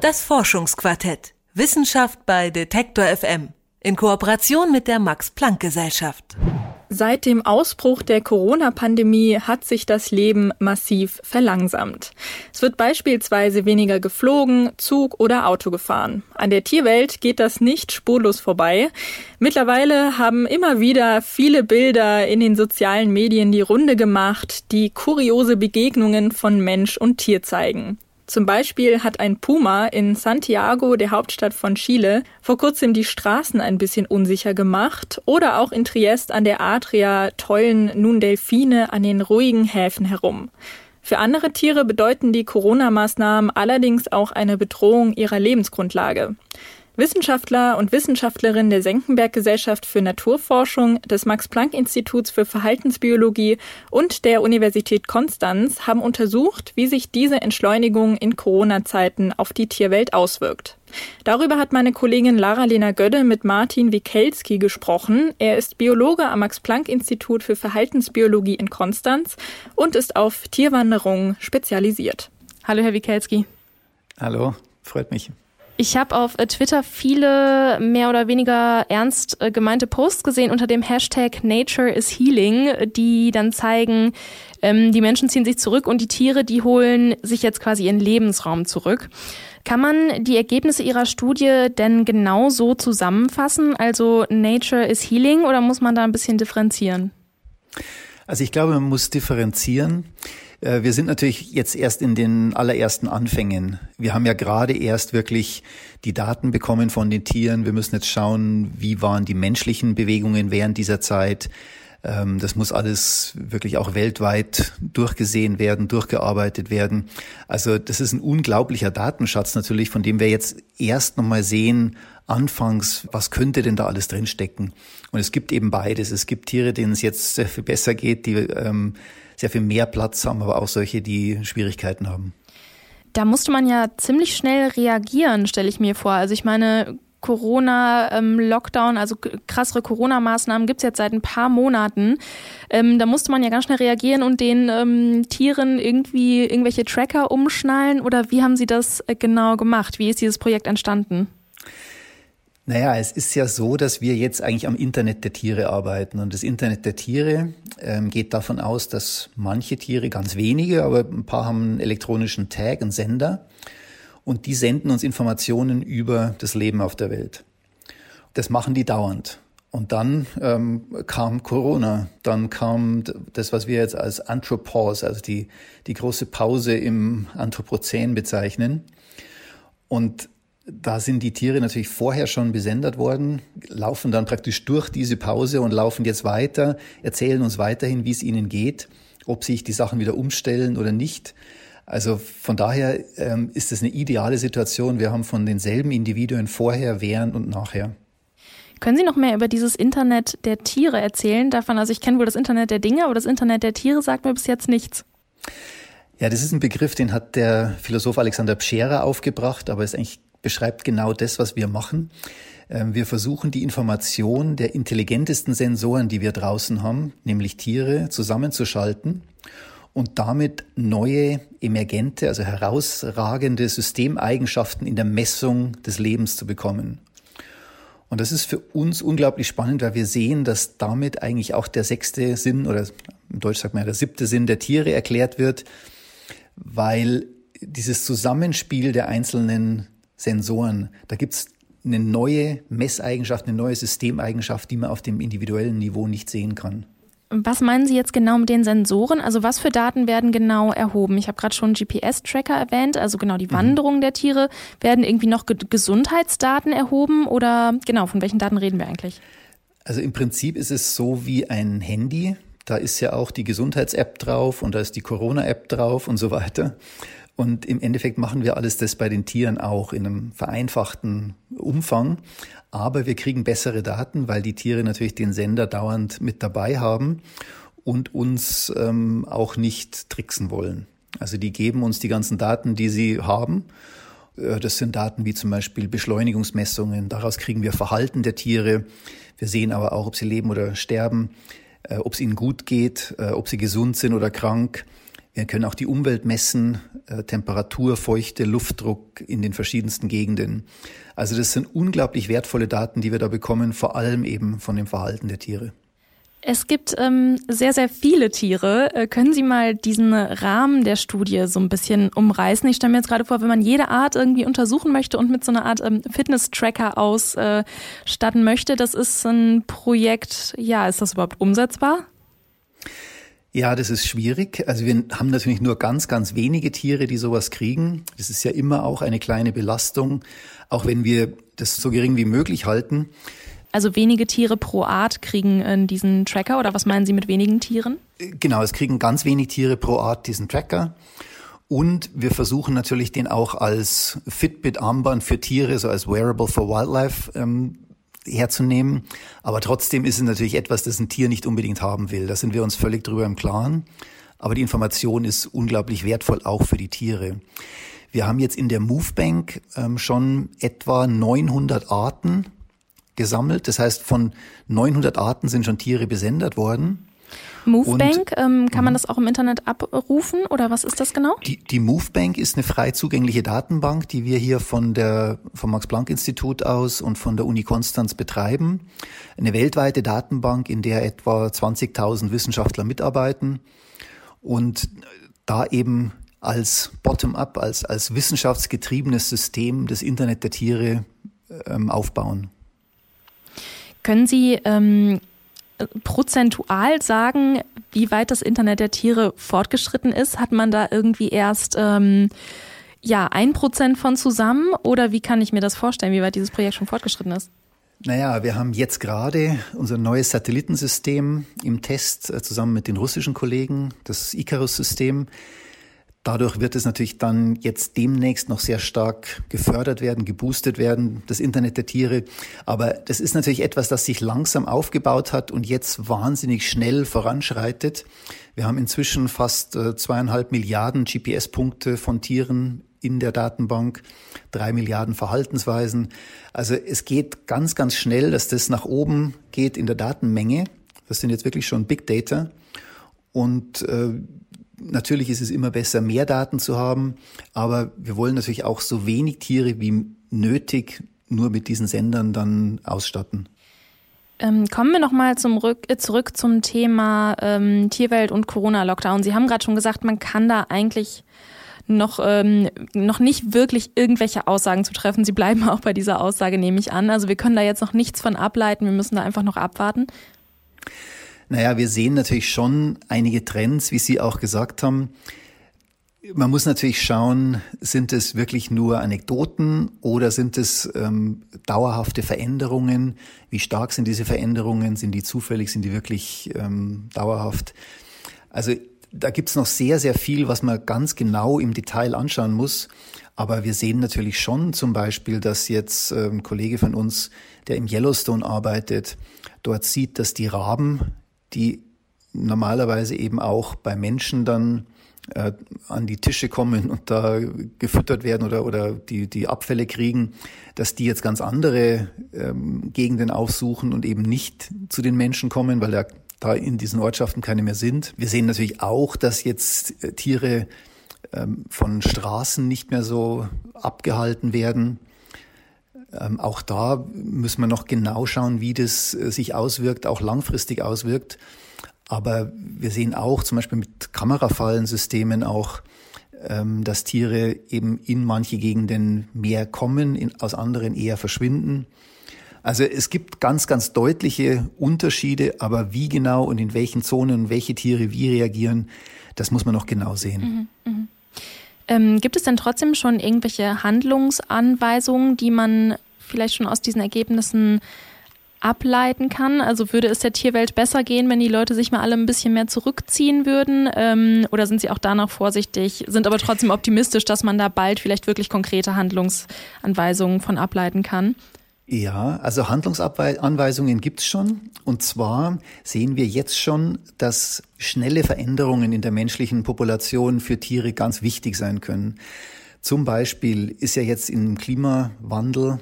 Das Forschungsquartett. Wissenschaft bei Detektor FM. In Kooperation mit der Max-Planck-Gesellschaft. Seit dem Ausbruch der Corona-Pandemie hat sich das Leben massiv verlangsamt. Es wird beispielsweise weniger geflogen, Zug oder Auto gefahren. An der Tierwelt geht das nicht spurlos vorbei. Mittlerweile haben immer wieder viele Bilder in den sozialen Medien die Runde gemacht, die kuriose Begegnungen von Mensch und Tier zeigen. Zum Beispiel hat ein Puma in Santiago, der Hauptstadt von Chile, vor kurzem die Straßen ein bisschen unsicher gemacht oder auch in Triest an der Adria tollen nun Delfine an den ruhigen Häfen herum. Für andere Tiere bedeuten die Corona-Maßnahmen allerdings auch eine Bedrohung ihrer Lebensgrundlage. Wissenschaftler und Wissenschaftlerinnen der Senckenberg-Gesellschaft für Naturforschung, des Max-Planck-Instituts für Verhaltensbiologie und der Universität Konstanz haben untersucht, wie sich diese Entschleunigung in Corona-Zeiten auf die Tierwelt auswirkt. Darüber hat meine Kollegin Lara-Lena Gödde mit Martin Wikelski gesprochen. Er ist Biologe am Max-Planck-Institut für Verhaltensbiologie in Konstanz und ist auf Tierwanderung spezialisiert. Hallo, Herr Wikelski. Hallo, freut mich. Ich habe auf äh, Twitter viele mehr oder weniger ernst äh, gemeinte Posts gesehen unter dem Hashtag Nature is Healing, die dann zeigen, ähm, die Menschen ziehen sich zurück und die Tiere, die holen sich jetzt quasi ihren Lebensraum zurück. Kann man die Ergebnisse Ihrer Studie denn genau so zusammenfassen? Also Nature is Healing oder muss man da ein bisschen differenzieren? Also ich glaube, man muss differenzieren. Äh, wir sind natürlich jetzt erst in den allerersten Anfängen. Wir haben ja gerade erst wirklich die Daten bekommen von den Tieren. Wir müssen jetzt schauen, wie waren die menschlichen Bewegungen während dieser Zeit. Ähm, das muss alles wirklich auch weltweit durchgesehen werden, durchgearbeitet werden. Also das ist ein unglaublicher Datenschatz natürlich, von dem wir jetzt erst nochmal sehen, anfangs, was könnte denn da alles drinstecken? Und es gibt eben beides. Es gibt Tiere, denen es jetzt sehr viel besser geht, die ähm, sehr viel mehr Platz haben, aber auch solche, die Schwierigkeiten haben. Da musste man ja ziemlich schnell reagieren, stelle ich mir vor. Also ich meine, Corona-Lockdown, ähm, also krassere Corona-Maßnahmen gibt es jetzt seit ein paar Monaten. Ähm, da musste man ja ganz schnell reagieren und den ähm, Tieren irgendwie irgendwelche Tracker umschnallen. Oder wie haben Sie das äh, genau gemacht? Wie ist dieses Projekt entstanden? Naja, es ist ja so, dass wir jetzt eigentlich am Internet der Tiere arbeiten. Und das Internet der Tiere ähm, geht davon aus, dass manche Tiere, ganz wenige, aber ein paar haben einen elektronischen Tag, einen Sender. Und die senden uns Informationen über das Leben auf der Welt. Das machen die dauernd. Und dann ähm, kam Corona, dann kam das, was wir jetzt als Anthropause, also die, die große Pause im Anthropozän bezeichnen. Und da sind die Tiere natürlich vorher schon besendet worden, laufen dann praktisch durch diese Pause und laufen jetzt weiter, erzählen uns weiterhin, wie es ihnen geht, ob sich die Sachen wieder umstellen oder nicht. Also von daher ähm, ist es eine ideale Situation. Wir haben von denselben Individuen vorher, während und nachher. Können Sie noch mehr über dieses Internet der Tiere erzählen? Davon, also ich kenne wohl das Internet der Dinge, aber das Internet der Tiere sagt mir bis jetzt nichts. Ja, das ist ein Begriff, den hat der Philosoph Alexander Pschera aufgebracht, aber ist eigentlich beschreibt genau das, was wir machen. Ähm, wir versuchen die Information der intelligentesten Sensoren, die wir draußen haben, nämlich Tiere, zusammenzuschalten und damit neue, emergente, also herausragende Systemeigenschaften in der Messung des Lebens zu bekommen. Und das ist für uns unglaublich spannend, weil wir sehen, dass damit eigentlich auch der sechste Sinn oder im Deutsch sagt man ja der siebte Sinn der Tiere erklärt wird, weil dieses Zusammenspiel der einzelnen Sensoren. Da gibt's eine neue Messeigenschaft, eine neue Systemeigenschaft, die man auf dem individuellen Niveau nicht sehen kann. Was meinen Sie jetzt genau mit den Sensoren? Also was für Daten werden genau erhoben? Ich habe gerade schon GPS-Tracker erwähnt, also genau die mhm. Wanderung mhm. der Tiere. Werden irgendwie noch Ge Gesundheitsdaten erhoben oder genau, von welchen Daten reden wir eigentlich? Also im Prinzip ist es so wie ein Handy. Da ist ja auch die Gesundheits-App drauf und da ist die Corona-App drauf und so weiter. Und im Endeffekt machen wir alles das bei den Tieren auch in einem vereinfachten Umfang. Aber wir kriegen bessere Daten, weil die Tiere natürlich den Sender dauernd mit dabei haben und uns ähm, auch nicht tricksen wollen. Also die geben uns die ganzen Daten, die sie haben. Äh, das sind Daten wie zum Beispiel Beschleunigungsmessungen. Daraus kriegen wir Verhalten der Tiere. Wir sehen aber auch, ob sie leben oder sterben, äh, ob es ihnen gut geht, äh, ob sie gesund sind oder krank. Wir können auch die Umwelt messen, äh, Temperatur, Feuchte, Luftdruck in den verschiedensten Gegenden. Also das sind unglaublich wertvolle Daten, die wir da bekommen, vor allem eben von dem Verhalten der Tiere. Es gibt ähm, sehr, sehr viele Tiere. Äh, können Sie mal diesen Rahmen der Studie so ein bisschen umreißen? Ich stelle mir jetzt gerade vor, wenn man jede Art irgendwie untersuchen möchte und mit so einer Art ähm, Fitness-Tracker ausstatten möchte, das ist ein Projekt, ja, ist das überhaupt umsetzbar? Ja, das ist schwierig. Also wir haben natürlich nur ganz, ganz wenige Tiere, die sowas kriegen. Das ist ja immer auch eine kleine Belastung, auch wenn wir das so gering wie möglich halten. Also wenige Tiere pro Art kriegen äh, diesen Tracker oder was meinen Sie mit wenigen Tieren? Genau, es kriegen ganz wenig Tiere pro Art diesen Tracker. Und wir versuchen natürlich den auch als Fitbit-Armband für Tiere, so als Wearable for Wildlife ähm, herzunehmen. Aber trotzdem ist es natürlich etwas, das ein Tier nicht unbedingt haben will. Da sind wir uns völlig drüber im Klaren. Aber die Information ist unglaublich wertvoll auch für die Tiere. Wir haben jetzt in der Movebank ähm, schon etwa 900 Arten gesammelt. Das heißt, von 900 Arten sind schon Tiere besendet worden. Movebank, ähm, kann man mhm. das auch im Internet abrufen oder was ist das genau? Die, die Movebank ist eine frei zugängliche Datenbank, die wir hier von der, vom Max-Planck-Institut aus und von der Uni Konstanz betreiben. Eine weltweite Datenbank, in der etwa 20.000 Wissenschaftler mitarbeiten und da eben als Bottom-up, als, als wissenschaftsgetriebenes System das Internet der Tiere ähm, aufbauen. Können Sie ähm, prozentual sagen, wie weit das Internet der Tiere fortgeschritten ist? Hat man da irgendwie erst ähm, ja ein Prozent von zusammen oder wie kann ich mir das vorstellen, wie weit dieses Projekt schon fortgeschritten ist? Naja, wir haben jetzt gerade unser neues Satellitensystem im Test äh, zusammen mit den russischen Kollegen, das Icarus-System. Dadurch wird es natürlich dann jetzt demnächst noch sehr stark gefördert werden, geboostet werden, das Internet der Tiere. Aber das ist natürlich etwas, das sich langsam aufgebaut hat und jetzt wahnsinnig schnell voranschreitet. Wir haben inzwischen fast äh, zweieinhalb Milliarden GPS-Punkte von Tieren in der Datenbank, drei Milliarden Verhaltensweisen. Also es geht ganz, ganz schnell, dass das nach oben geht in der Datenmenge. Das sind jetzt wirklich schon Big Data. Und äh, Natürlich ist es immer besser, mehr Daten zu haben, aber wir wollen natürlich auch so wenig Tiere wie nötig nur mit diesen Sendern dann ausstatten. Ähm, kommen wir nochmal äh, zurück zum Thema ähm, Tierwelt und Corona-Lockdown. Sie haben gerade schon gesagt, man kann da eigentlich noch, ähm, noch nicht wirklich irgendwelche Aussagen zu treffen. Sie bleiben auch bei dieser Aussage, nehme ich an. Also wir können da jetzt noch nichts von ableiten. Wir müssen da einfach noch abwarten. Naja, wir sehen natürlich schon einige Trends, wie Sie auch gesagt haben. Man muss natürlich schauen, sind es wirklich nur Anekdoten oder sind es ähm, dauerhafte Veränderungen? Wie stark sind diese Veränderungen? Sind die zufällig? Sind die wirklich ähm, dauerhaft? Also da gibt's noch sehr, sehr viel, was man ganz genau im Detail anschauen muss. Aber wir sehen natürlich schon zum Beispiel, dass jetzt ähm, ein Kollege von uns, der im Yellowstone arbeitet, dort sieht, dass die Raben die normalerweise eben auch bei Menschen dann äh, an die Tische kommen und da gefüttert werden oder, oder die, die Abfälle kriegen, dass die jetzt ganz andere ähm, Gegenden aufsuchen und eben nicht zu den Menschen kommen, weil da, da in diesen Ortschaften keine mehr sind. Wir sehen natürlich auch, dass jetzt äh, Tiere ähm, von Straßen nicht mehr so abgehalten werden. Ähm, auch da müssen wir noch genau schauen, wie das äh, sich auswirkt, auch langfristig auswirkt. Aber wir sehen auch zum Beispiel mit Kamerafallensystemen auch, ähm, dass Tiere eben in manche Gegenden mehr kommen, in, aus anderen eher verschwinden. Also es gibt ganz, ganz deutliche Unterschiede, aber wie genau und in welchen Zonen welche Tiere wie reagieren, das muss man noch genau sehen. Mhm, mh. Ähm, gibt es denn trotzdem schon irgendwelche Handlungsanweisungen, die man vielleicht schon aus diesen Ergebnissen ableiten kann? Also würde es der Tierwelt besser gehen, wenn die Leute sich mal alle ein bisschen mehr zurückziehen würden? Ähm, oder sind sie auch da noch vorsichtig, sind aber trotzdem optimistisch, dass man da bald vielleicht wirklich konkrete Handlungsanweisungen von ableiten kann? Ja, also Handlungsanweisungen gibt's schon. Und zwar sehen wir jetzt schon, dass schnelle Veränderungen in der menschlichen Population für Tiere ganz wichtig sein können. Zum Beispiel ist ja jetzt im Klimawandel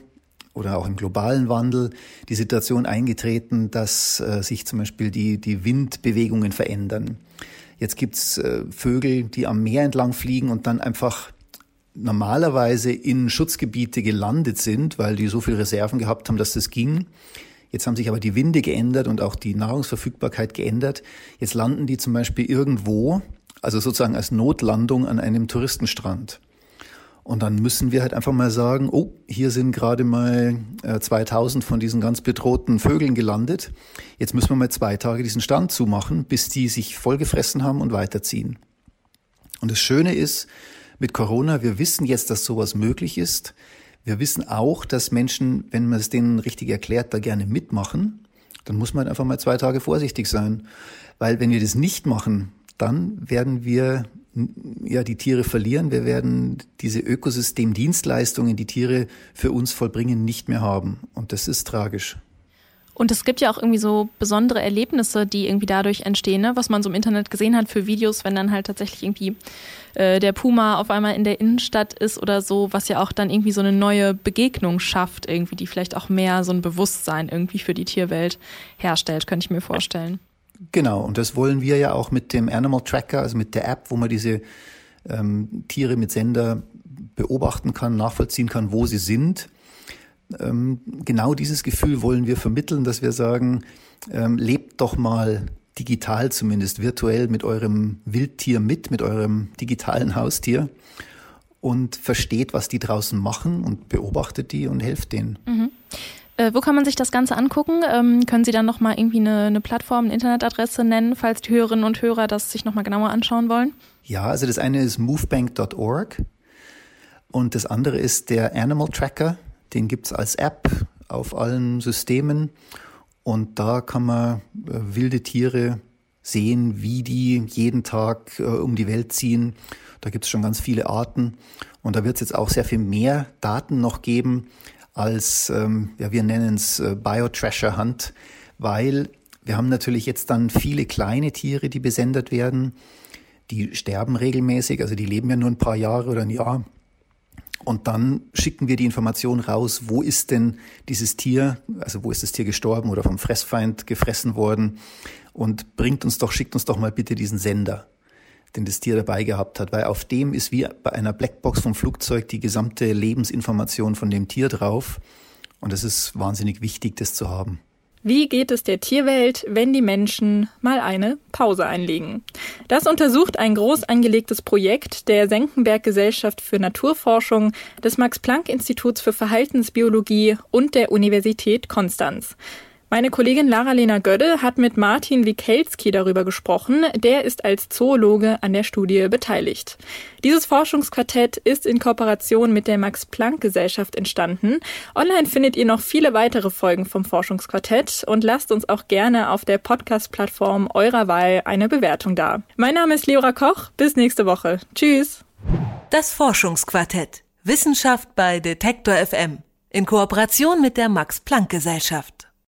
oder auch im globalen Wandel die Situation eingetreten, dass äh, sich zum Beispiel die, die Windbewegungen verändern. Jetzt gibt's äh, Vögel, die am Meer entlang fliegen und dann einfach normalerweise in Schutzgebiete gelandet sind, weil die so viel Reserven gehabt haben, dass das ging. Jetzt haben sich aber die Winde geändert und auch die Nahrungsverfügbarkeit geändert. Jetzt landen die zum Beispiel irgendwo, also sozusagen als Notlandung an einem Touristenstrand. Und dann müssen wir halt einfach mal sagen, oh, hier sind gerade mal äh, 2000 von diesen ganz bedrohten Vögeln gelandet. Jetzt müssen wir mal zwei Tage diesen Stand zumachen, bis die sich vollgefressen haben und weiterziehen. Und das Schöne ist, mit Corona, wir wissen jetzt, dass sowas möglich ist. Wir wissen auch, dass Menschen, wenn man es denen richtig erklärt, da gerne mitmachen. Dann muss man einfach mal zwei Tage vorsichtig sein. Weil wenn wir das nicht machen, dann werden wir ja die Tiere verlieren. Wir werden diese Ökosystemdienstleistungen, die Tiere für uns vollbringen, nicht mehr haben. Und das ist tragisch. Und es gibt ja auch irgendwie so besondere Erlebnisse, die irgendwie dadurch entstehen, ne? was man so im Internet gesehen hat für Videos, wenn dann halt tatsächlich irgendwie äh, der Puma auf einmal in der Innenstadt ist oder so, was ja auch dann irgendwie so eine neue Begegnung schafft, irgendwie, die vielleicht auch mehr so ein Bewusstsein irgendwie für die Tierwelt herstellt, könnte ich mir vorstellen. Genau, und das wollen wir ja auch mit dem Animal Tracker, also mit der App, wo man diese ähm, Tiere mit Sender beobachten kann, nachvollziehen kann, wo sie sind. Ähm, genau dieses Gefühl wollen wir vermitteln, dass wir sagen, ähm, lebt doch mal digital zumindest, virtuell mit eurem Wildtier mit, mit eurem digitalen Haustier und versteht, was die draußen machen und beobachtet die und helft denen. Mhm. Äh, wo kann man sich das Ganze angucken? Ähm, können Sie dann nochmal irgendwie eine, eine Plattform, eine Internetadresse nennen, falls die Hörerinnen und Hörer das sich nochmal genauer anschauen wollen? Ja, also das eine ist movebank.org und das andere ist der Animal Tracker. Den gibt's als App auf allen Systemen und da kann man äh, wilde Tiere sehen, wie die jeden Tag äh, um die Welt ziehen. Da gibt's schon ganz viele Arten und da wird es jetzt auch sehr viel mehr Daten noch geben, als, ähm, ja, wir nennen es äh, Bio-Treasure Hunt, weil wir haben natürlich jetzt dann viele kleine Tiere, die besendet werden. Die sterben regelmäßig, also die leben ja nur ein paar Jahre oder ein Jahr. Und dann schicken wir die Information raus, wo ist denn dieses Tier, also wo ist das Tier gestorben oder vom Fressfeind gefressen worden und bringt uns doch, schickt uns doch mal bitte diesen Sender den das Tier dabei gehabt hat, weil auf dem ist wie bei einer Blackbox vom Flugzeug die gesamte Lebensinformation von dem Tier drauf. Und es ist wahnsinnig wichtig, das zu haben. Wie geht es der Tierwelt, wenn die Menschen mal eine Pause einlegen? Das untersucht ein groß angelegtes Projekt der Senckenberg Gesellschaft für Naturforschung, des Max Planck Instituts für Verhaltensbiologie und der Universität Konstanz. Meine Kollegin Lara-Lena Gödde hat mit Martin Wikelski darüber gesprochen. Der ist als Zoologe an der Studie beteiligt. Dieses Forschungsquartett ist in Kooperation mit der Max-Planck-Gesellschaft entstanden. Online findet ihr noch viele weitere Folgen vom Forschungsquartett und lasst uns auch gerne auf der Podcast-Plattform eurer Wahl eine Bewertung da. Mein Name ist Leora Koch. Bis nächste Woche. Tschüss. Das Forschungsquartett. Wissenschaft bei Detektor FM. In Kooperation mit der Max-Planck-Gesellschaft.